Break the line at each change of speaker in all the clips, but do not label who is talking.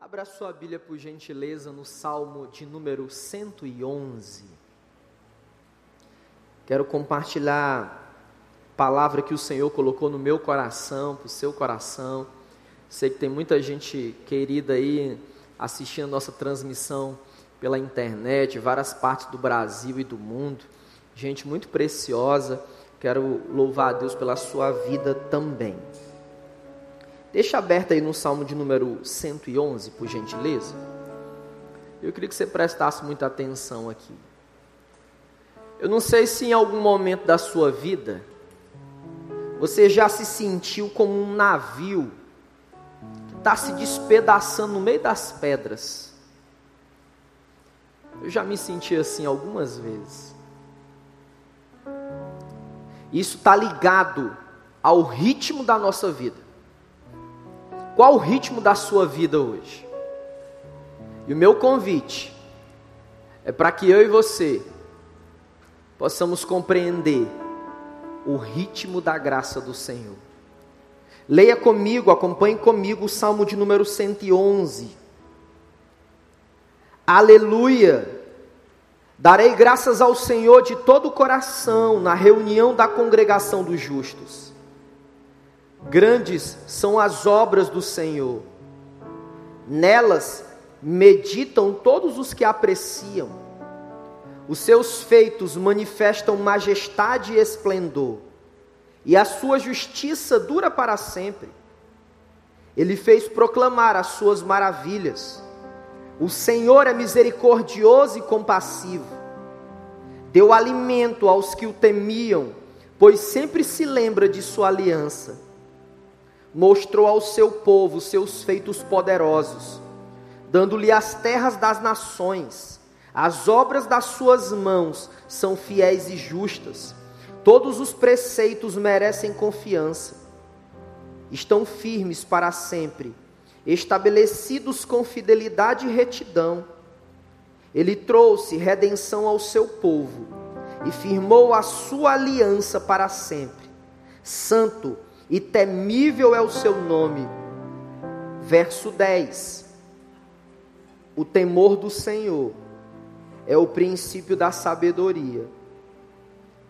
Abra sua Bíblia, por gentileza, no Salmo de número 111. Quero compartilhar a palavra que o Senhor colocou no meu coração, para o seu coração. Sei que tem muita gente querida aí assistindo a nossa transmissão pela internet, várias partes do Brasil e do mundo. Gente muito preciosa. Quero louvar a Deus pela sua vida também. Deixa aberto aí no Salmo de número 111, por gentileza. Eu queria que você prestasse muita atenção aqui. Eu não sei se em algum momento da sua vida você já se sentiu como um navio que está se despedaçando no meio das pedras. Eu já me senti assim algumas vezes. Isso está ligado ao ritmo da nossa vida. Qual o ritmo da sua vida hoje? E o meu convite é para que eu e você possamos compreender o ritmo da graça do Senhor. Leia comigo, acompanhe comigo o Salmo de número 111. Aleluia! Darei graças ao Senhor de todo o coração na reunião da congregação dos justos. Grandes são as obras do Senhor, nelas meditam todos os que apreciam. Os seus feitos manifestam majestade e esplendor, e a sua justiça dura para sempre. Ele fez proclamar as suas maravilhas. O Senhor é misericordioso e compassivo. Deu alimento aos que o temiam, pois sempre se lembra de sua aliança mostrou ao seu povo seus feitos poderosos, dando-lhe as terras das nações. As obras das suas mãos são fiéis e justas. Todos os preceitos merecem confiança. Estão firmes para sempre, estabelecidos com fidelidade e retidão. Ele trouxe redenção ao seu povo e firmou a sua aliança para sempre. Santo e temível é o seu nome. Verso 10: O temor do Senhor é o princípio da sabedoria.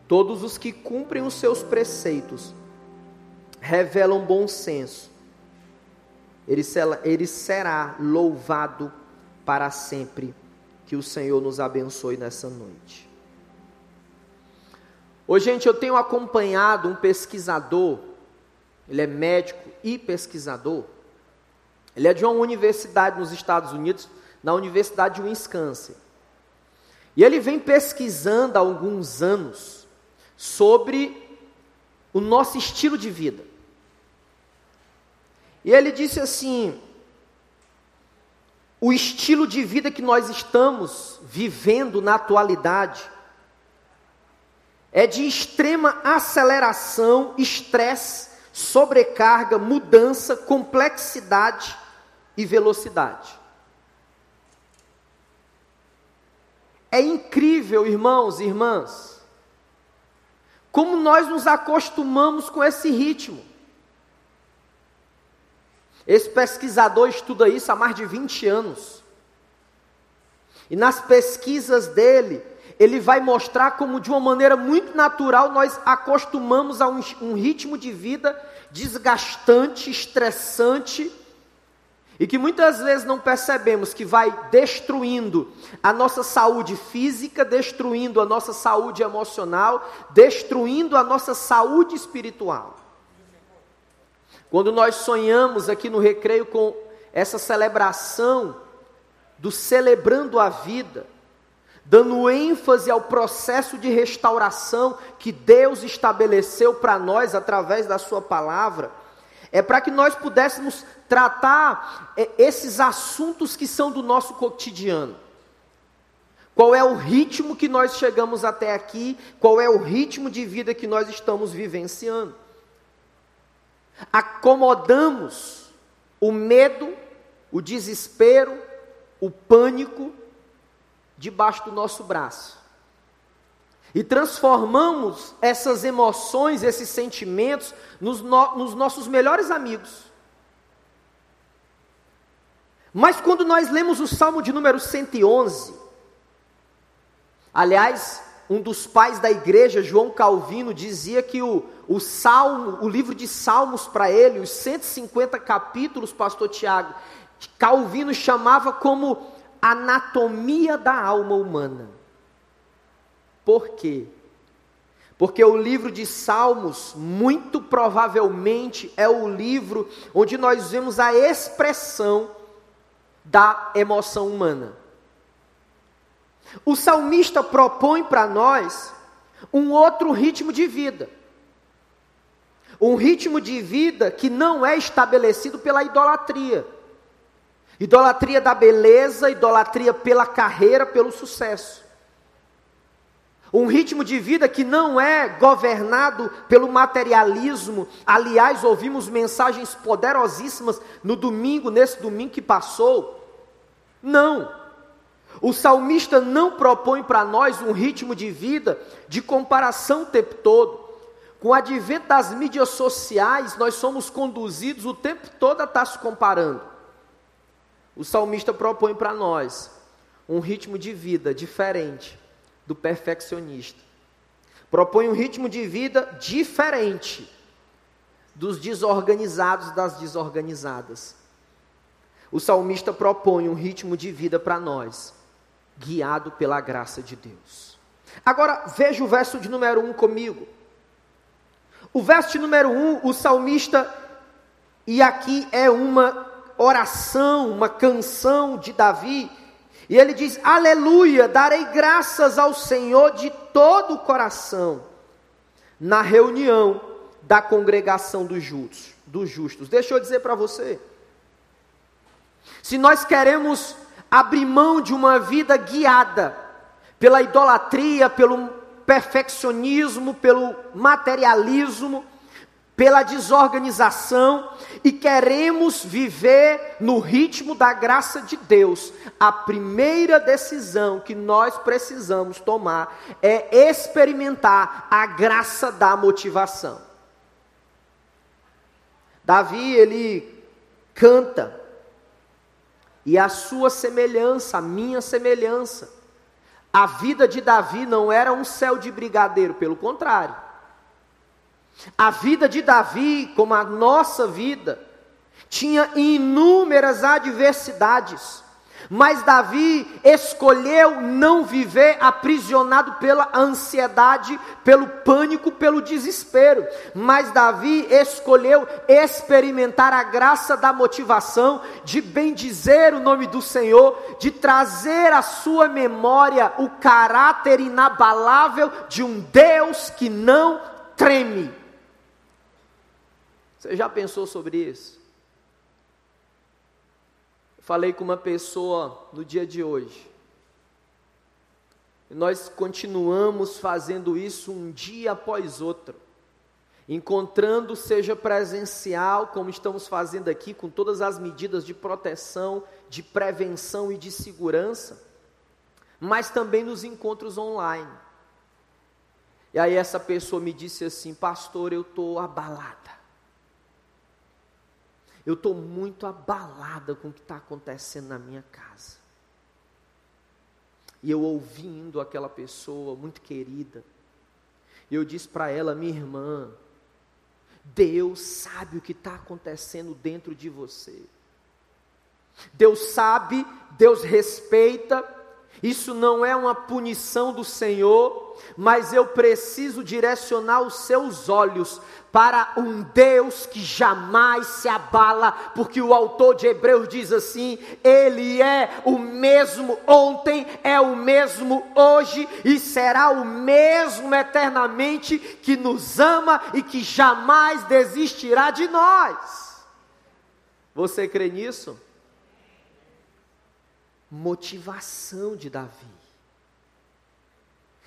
Todos os que cumprem os seus preceitos revelam bom senso. Ele será, ele será louvado para sempre. Que o Senhor nos abençoe nessa noite. Hoje, gente, eu tenho acompanhado um pesquisador ele é médico e pesquisador. Ele é de uma universidade nos Estados Unidos, na Universidade de Wisconsin. E ele vem pesquisando há alguns anos sobre o nosso estilo de vida. E ele disse assim: o estilo de vida que nós estamos vivendo na atualidade é de extrema aceleração, estresse sobrecarga, mudança, complexidade e velocidade. É incrível, irmãos e irmãs, como nós nos acostumamos com esse ritmo. Esse pesquisador estuda isso há mais de 20 anos. E nas pesquisas dele, ele vai mostrar como de uma maneira muito natural nós acostumamos a um, um ritmo de vida desgastante, estressante, e que muitas vezes não percebemos que vai destruindo a nossa saúde física, destruindo a nossa saúde emocional, destruindo a nossa saúde espiritual. Quando nós sonhamos aqui no recreio com essa celebração do celebrando a vida, dando ênfase ao processo de restauração que Deus estabeleceu para nós através da Sua palavra, é para que nós pudéssemos tratar é, esses assuntos que são do nosso cotidiano. Qual é o ritmo que nós chegamos até aqui? Qual é o ritmo de vida que nós estamos vivenciando? Acomodamos o medo, o desespero, o pânico, debaixo do nosso braço. E transformamos essas emoções, esses sentimentos, nos, no, nos nossos melhores amigos. Mas quando nós lemos o Salmo de número 111, aliás, um dos pais da igreja, João Calvino, dizia que o, o Salmo, o livro de Salmos para ele, os 150 capítulos, pastor Tiago, Calvino chamava como anatomia da alma humana. Por quê? Porque o livro de Salmos, muito provavelmente, é o livro onde nós vemos a expressão da emoção humana. O salmista propõe para nós um outro ritmo de vida. Um ritmo de vida que não é estabelecido pela idolatria. Idolatria da beleza, idolatria pela carreira, pelo sucesso. Um ritmo de vida que não é governado pelo materialismo. Aliás, ouvimos mensagens poderosíssimas no domingo, nesse domingo que passou. Não. O salmista não propõe para nós um ritmo de vida de comparação o tempo todo. Com o advento das mídias sociais, nós somos conduzidos o tempo todo a estar se comparando. O salmista propõe para nós um ritmo de vida diferente do perfeccionista. Propõe um ritmo de vida diferente dos desorganizados das desorganizadas. O salmista propõe um ritmo de vida para nós, guiado pela graça de Deus. Agora, veja o verso de número 1 um comigo. O verso de número 1, um, o salmista, e aqui é uma oração, uma canção de Davi, e ele diz: Aleluia, darei graças ao Senhor de todo o coração, na reunião da congregação dos justos. Dos justos. Deixa eu dizer para você. Se nós queremos abrir mão de uma vida guiada pela idolatria, pelo perfeccionismo, pelo materialismo, pela desorganização e queremos viver no ritmo da graça de Deus, a primeira decisão que nós precisamos tomar é experimentar a graça da motivação. Davi, ele canta, e a sua semelhança, a minha semelhança, a vida de Davi não era um céu de brigadeiro, pelo contrário. A vida de Davi, como a nossa vida, tinha inúmeras adversidades, mas Davi escolheu não viver aprisionado pela ansiedade, pelo pânico, pelo desespero. Mas Davi escolheu experimentar a graça da motivação, de bendizer o nome do Senhor, de trazer à sua memória o caráter inabalável de um Deus que não treme. Você já pensou sobre isso? Falei com uma pessoa no dia de hoje. E nós continuamos fazendo isso um dia após outro. Encontrando, seja presencial, como estamos fazendo aqui, com todas as medidas de proteção, de prevenção e de segurança, mas também nos encontros online. E aí essa pessoa me disse assim, pastor, eu estou abalada. Eu estou muito abalada com o que está acontecendo na minha casa. E eu ouvindo aquela pessoa muito querida, eu disse para ela, minha irmã, Deus sabe o que está acontecendo dentro de você. Deus sabe, Deus respeita, isso não é uma punição do Senhor, mas eu preciso direcionar os seus olhos para um Deus que jamais se abala, porque o autor de Hebreus diz assim: Ele é o mesmo ontem, é o mesmo hoje e será o mesmo eternamente, que nos ama e que jamais desistirá de nós. Você crê nisso? Motivação de Davi.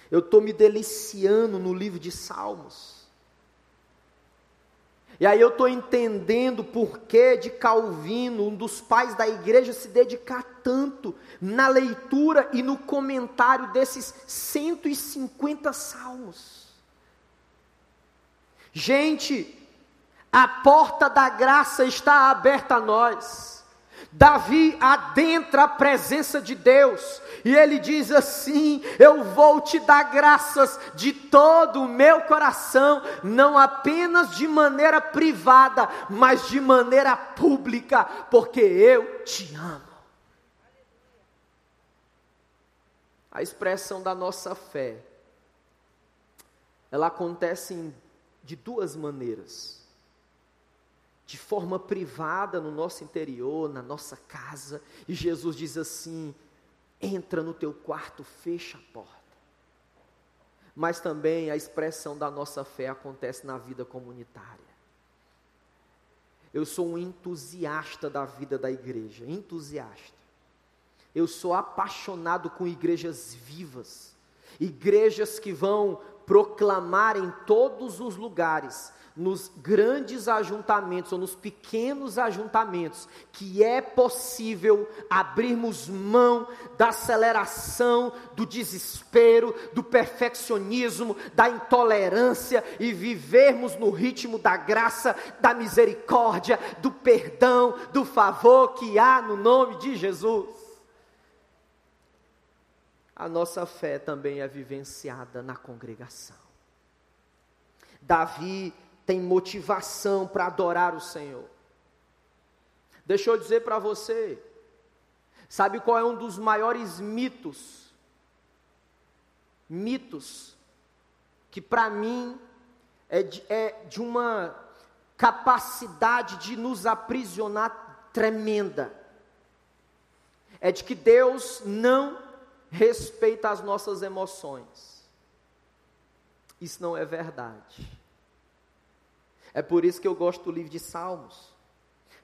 Eu estou me deliciando no livro de Salmos. E aí eu estou entendendo por que de Calvino, um dos pais da igreja, se dedicar tanto na leitura e no comentário desses 150 salmos. Gente, a porta da graça está aberta a nós. Davi adentra a presença de Deus e ele diz assim: Eu vou te dar graças de todo o meu coração, não apenas de maneira privada, mas de maneira pública, porque eu te amo. A expressão da nossa fé, ela acontece de duas maneiras de forma privada no nosso interior, na nossa casa, e Jesus diz assim: entra no teu quarto, fecha a porta. Mas também a expressão da nossa fé acontece na vida comunitária. Eu sou um entusiasta da vida da igreja, entusiasta. Eu sou apaixonado com igrejas vivas, igrejas que vão proclamar em todos os lugares nos grandes ajuntamentos ou nos pequenos ajuntamentos que é possível abrirmos mão da aceleração, do desespero, do perfeccionismo, da intolerância e vivermos no ritmo da graça, da misericórdia, do perdão, do favor que há no nome de Jesus. A nossa fé também é vivenciada na congregação. Davi tem motivação para adorar o Senhor. Deixa eu dizer para você, sabe qual é um dos maiores mitos? Mitos que para mim é de, é de uma capacidade de nos aprisionar tremenda. É de que Deus não respeita as nossas emoções. Isso não é verdade. É por isso que eu gosto do livro de Salmos.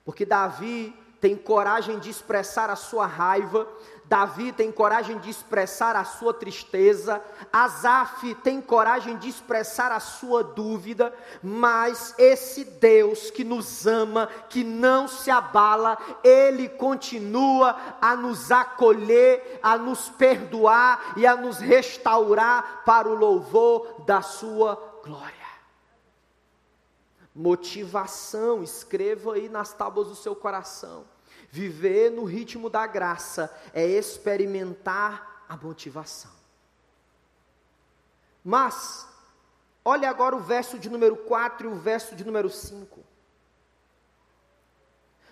Porque Davi tem coragem de expressar a sua raiva, Davi tem coragem de expressar a sua tristeza, Asaf tem coragem de expressar a sua dúvida, mas esse Deus que nos ama, que não se abala, ele continua a nos acolher, a nos perdoar e a nos restaurar para o louvor da sua glória motivação, escreva aí nas tábuas do seu coração. Viver no ritmo da graça é experimentar a motivação. Mas, olhe agora o verso de número 4 e o verso de número 5.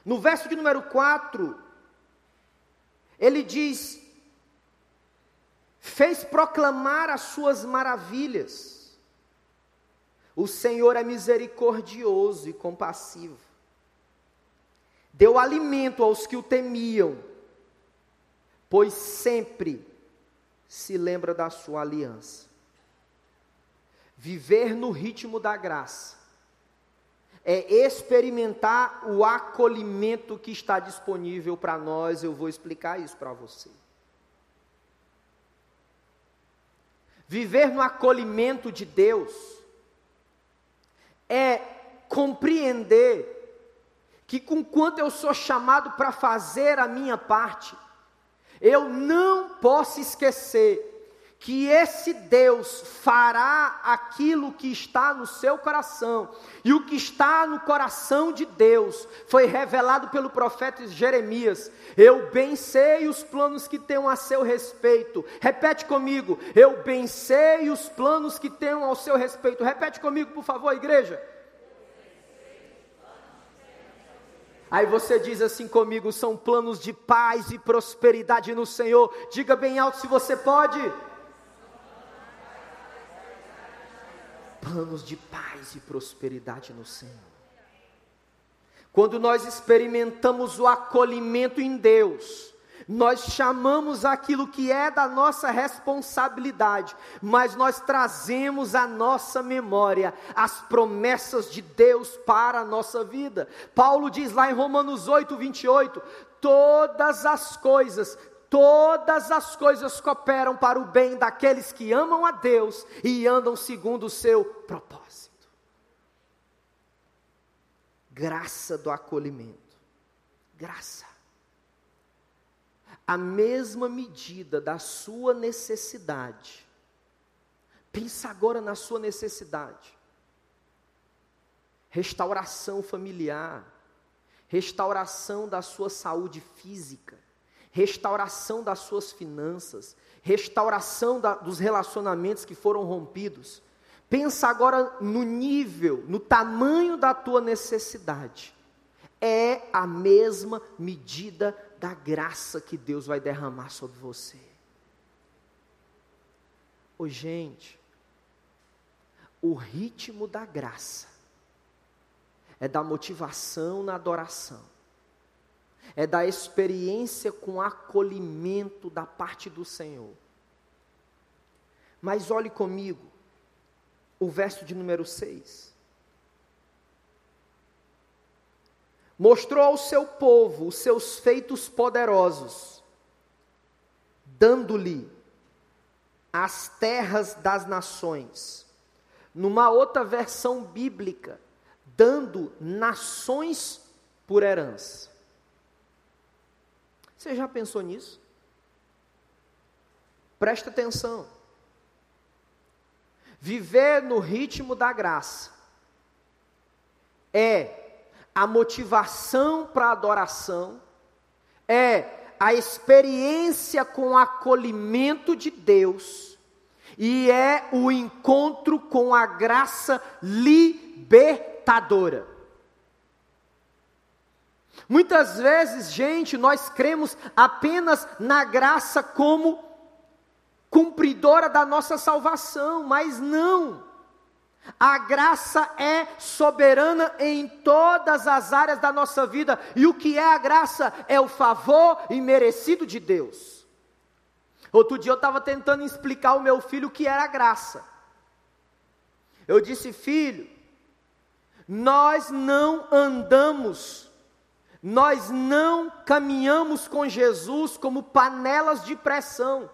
No verso de número 4, ele diz: fez proclamar as suas maravilhas o Senhor é misericordioso e compassivo. Deu alimento aos que o temiam, pois sempre se lembra da sua aliança. Viver no ritmo da graça é experimentar o acolhimento que está disponível para nós. Eu vou explicar isso para você. Viver no acolhimento de Deus é compreender que, com quanto eu sou chamado para fazer a minha parte, eu não posso esquecer que esse Deus fará aquilo que está no seu coração, e o que está no coração de Deus foi revelado pelo profeta Jeremias. Eu bem sei os planos que tenho a seu respeito. Repete comigo. Eu bem sei os planos que tenho ao seu respeito. Repete comigo, por favor, igreja. Aí você diz assim comigo: são planos de paz e prosperidade no Senhor. Diga bem alto se você pode. planos de paz e prosperidade no Senhor. Quando nós experimentamos o acolhimento em Deus, nós chamamos aquilo que é da nossa responsabilidade, mas nós trazemos à nossa memória as promessas de Deus para a nossa vida. Paulo diz lá em Romanos 8, 28: todas as coisas todas as coisas cooperam para o bem daqueles que amam a Deus e andam segundo o seu propósito. Graça do acolhimento. Graça. A mesma medida da sua necessidade. Pensa agora na sua necessidade. Restauração familiar, restauração da sua saúde física, restauração das suas finanças, restauração da, dos relacionamentos que foram rompidos. Pensa agora no nível, no tamanho da tua necessidade. É a mesma medida da graça que Deus vai derramar sobre você. Ô gente, o ritmo da graça é da motivação na adoração, é da experiência com acolhimento da parte do Senhor. Mas olhe comigo, o verso de número 6. Mostrou ao seu povo os seus feitos poderosos, dando-lhe as terras das nações. Numa outra versão bíblica, dando nações por herança. Você já pensou nisso? Presta atenção. Viver no ritmo da graça é a motivação para a adoração, é a experiência com o acolhimento de Deus e é o encontro com a graça libertadora. Muitas vezes, gente, nós cremos apenas na graça como cumpridora da nossa salvação, mas não. A graça é soberana em todas as áreas da nossa vida. E o que é a graça? É o favor imerecido de Deus. Outro dia eu estava tentando explicar ao meu filho o que era a graça. Eu disse, filho, nós não andamos, nós não caminhamos com Jesus como panelas de pressão.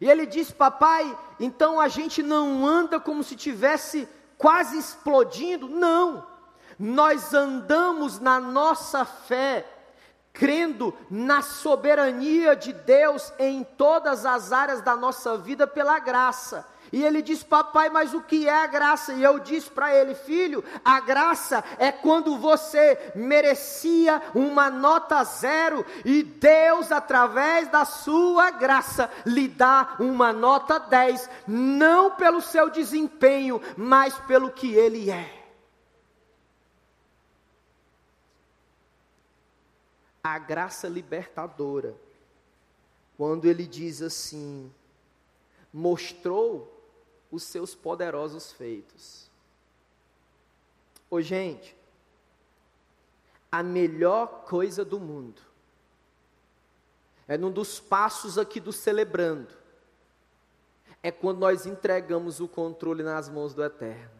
E ele diz: Papai, então a gente não anda como se tivesse quase explodindo? Não. Nós andamos na nossa fé, crendo na soberania de Deus em todas as áreas da nossa vida pela graça. E ele diz: Papai, mas o que é a graça? E eu disse para ele: Filho, a graça é quando você merecia uma nota zero e Deus, através da sua graça, lhe dá uma nota 10, não pelo seu desempenho, mas pelo que ele é. A graça libertadora, quando ele diz assim, mostrou os seus poderosos feitos. Ô gente, a melhor coisa do mundo é num dos passos aqui do celebrando, é quando nós entregamos o controle nas mãos do Eterno.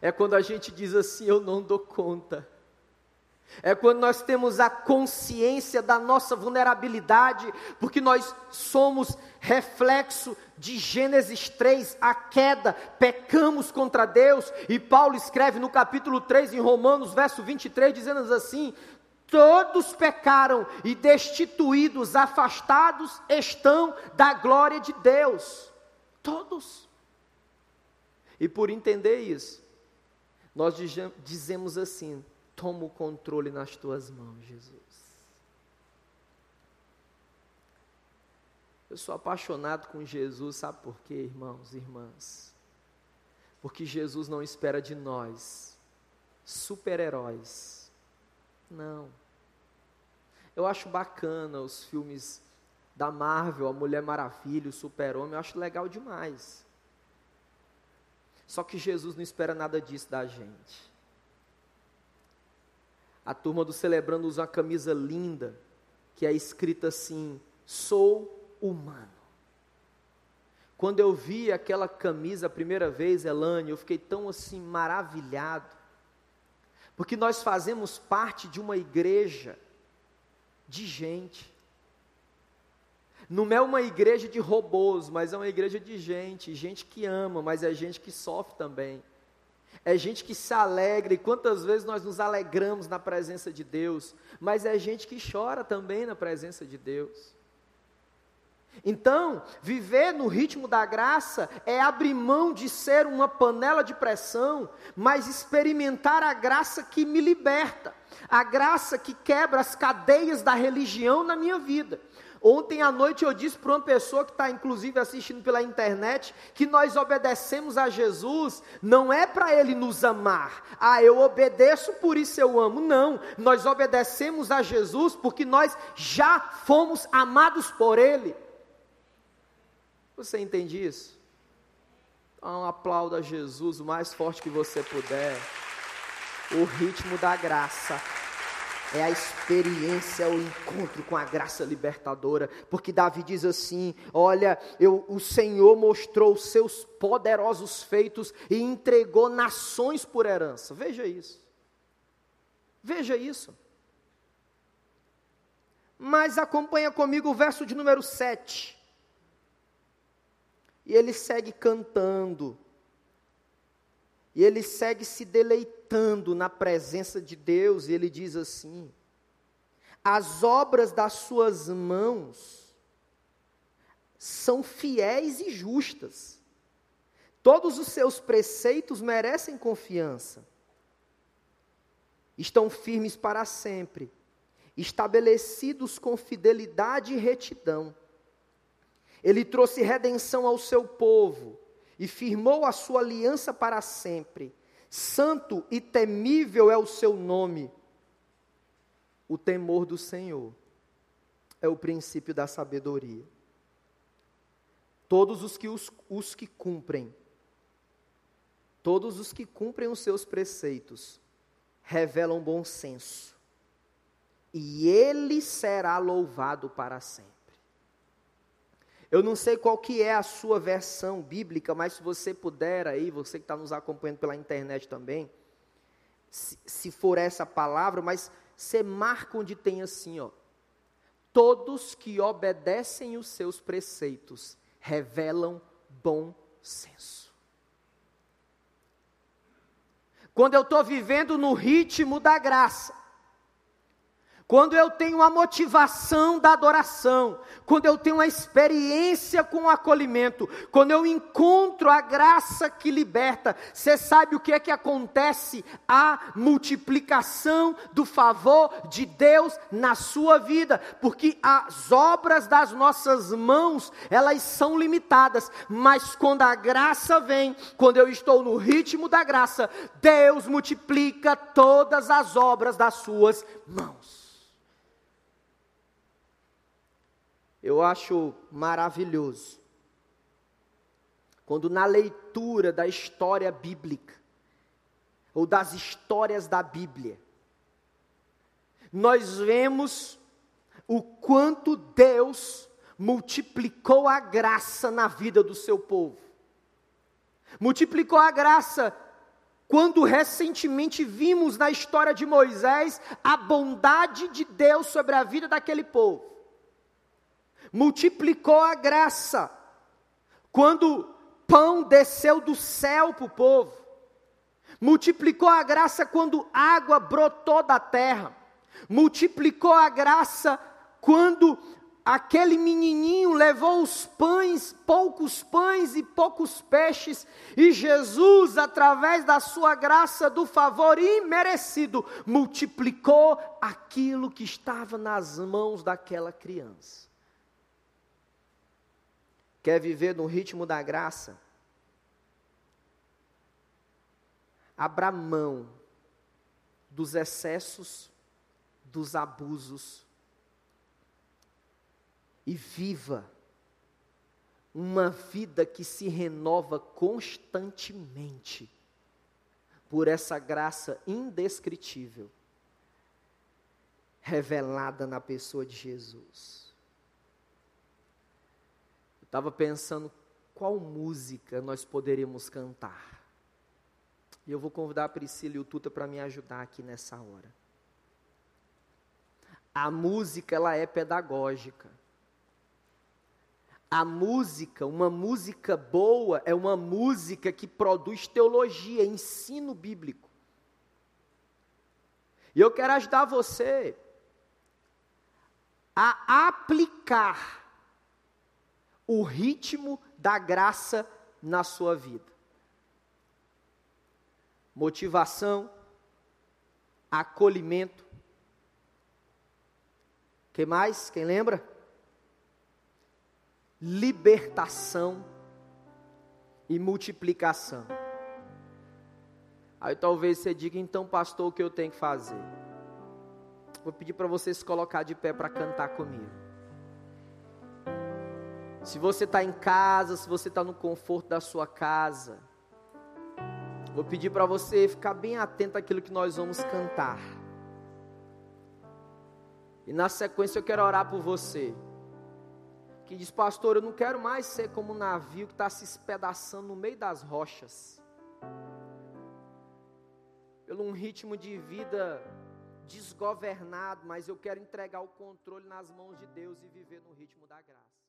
É quando a gente diz assim: Eu não dou conta. É quando nós temos a consciência da nossa vulnerabilidade, porque nós somos reflexo de Gênesis 3, a queda, pecamos contra Deus, e Paulo escreve no capítulo 3, em Romanos, verso 23, dizendo assim: Todos pecaram e destituídos, afastados estão da glória de Deus. Todos. E por entender isso, nós dizemos assim: Toma o controle nas tuas mãos, Jesus. Eu sou apaixonado com Jesus, sabe por quê, irmãos e irmãs? Porque Jesus não espera de nós super-heróis. Não. Eu acho bacana os filmes da Marvel, a Mulher Maravilha, o Super-Homem, eu acho legal demais. Só que Jesus não espera nada disso da gente. A turma do Celebrando usa uma camisa linda, que é escrita assim: Sou humano. Quando eu vi aquela camisa a primeira vez, Elane, eu fiquei tão assim maravilhado, porque nós fazemos parte de uma igreja de gente. Não é uma igreja de robôs, mas é uma igreja de gente, gente que ama, mas é gente que sofre também é gente que se alegra, e quantas vezes nós nos alegramos na presença de Deus, mas é gente que chora também na presença de Deus. Então, viver no ritmo da graça é abrir mão de ser uma panela de pressão, mas experimentar a graça que me liberta, a graça que quebra as cadeias da religião na minha vida. Ontem à noite eu disse para uma pessoa que está inclusive assistindo pela internet que nós obedecemos a Jesus não é para Ele nos amar. Ah, eu obedeço por isso eu amo. Não, nós obedecemos a Jesus porque nós já fomos amados por Ele. Você entende isso? Então aplauda Jesus o mais forte que você puder. O ritmo da graça é a experiência, o encontro com a graça libertadora, porque Davi diz assim: Olha, eu, o Senhor mostrou seus poderosos feitos e entregou nações por herança. Veja isso. Veja isso. Mas acompanha comigo o verso de número 7. E ele segue cantando. E ele segue se deleitando na presença de Deus, e ele diz assim: As obras das suas mãos são fiéis e justas. Todos os seus preceitos merecem confiança. Estão firmes para sempre, estabelecidos com fidelidade e retidão. Ele trouxe redenção ao seu povo e firmou a sua aliança para sempre. Santo e temível é o seu nome. O temor do Senhor é o princípio da sabedoria. Todos os que, os, os que cumprem, todos os que cumprem os seus preceitos, revelam bom senso, e ele será louvado para sempre. Eu não sei qual que é a sua versão bíblica, mas se você puder aí, você que está nos acompanhando pela internet também, se, se for essa palavra, mas você marca onde tem assim, ó. Todos que obedecem os seus preceitos revelam bom senso. Quando eu estou vivendo no ritmo da graça, quando eu tenho a motivação da adoração, quando eu tenho a experiência com o acolhimento, quando eu encontro a graça que liberta, você sabe o que é que acontece? A multiplicação do favor de Deus na sua vida, porque as obras das nossas mãos, elas são limitadas, mas quando a graça vem, quando eu estou no ritmo da graça, Deus multiplica todas as obras das suas mãos. Eu acho maravilhoso quando na leitura da história bíblica, ou das histórias da Bíblia, nós vemos o quanto Deus multiplicou a graça na vida do seu povo. Multiplicou a graça quando recentemente vimos na história de Moisés a bondade de Deus sobre a vida daquele povo multiplicou a graça. Quando pão desceu do céu para o povo, multiplicou a graça quando água brotou da terra, multiplicou a graça quando aquele menininho levou os pães, poucos pães e poucos peixes, e Jesus, através da sua graça, do favor imerecido, multiplicou aquilo que estava nas mãos daquela criança quer viver no ritmo da graça, abra mão dos excessos, dos abusos e viva uma vida que se renova constantemente por essa graça indescritível revelada na pessoa de Jesus estava pensando qual música nós poderíamos cantar. E eu vou convidar a Priscila e o Tuta para me ajudar aqui nessa hora. A música, ela é pedagógica. A música, uma música boa, é uma música que produz teologia, ensino bíblico. E eu quero ajudar você a aplicar o ritmo da graça na sua vida. Motivação, acolhimento. Que mais? Quem lembra? Libertação e multiplicação. Aí talvez você diga, então, pastor, o que eu tenho que fazer? Vou pedir para você se colocar de pé para cantar comigo. Se você está em casa, se você está no conforto da sua casa, vou pedir para você ficar bem atento àquilo que nós vamos cantar. E na sequência eu quero orar por você. Que diz, pastor, eu não quero mais ser como um navio que está se espedaçando no meio das rochas. Pelo um ritmo de vida desgovernado, mas eu quero entregar o controle nas mãos de Deus e viver no ritmo da graça.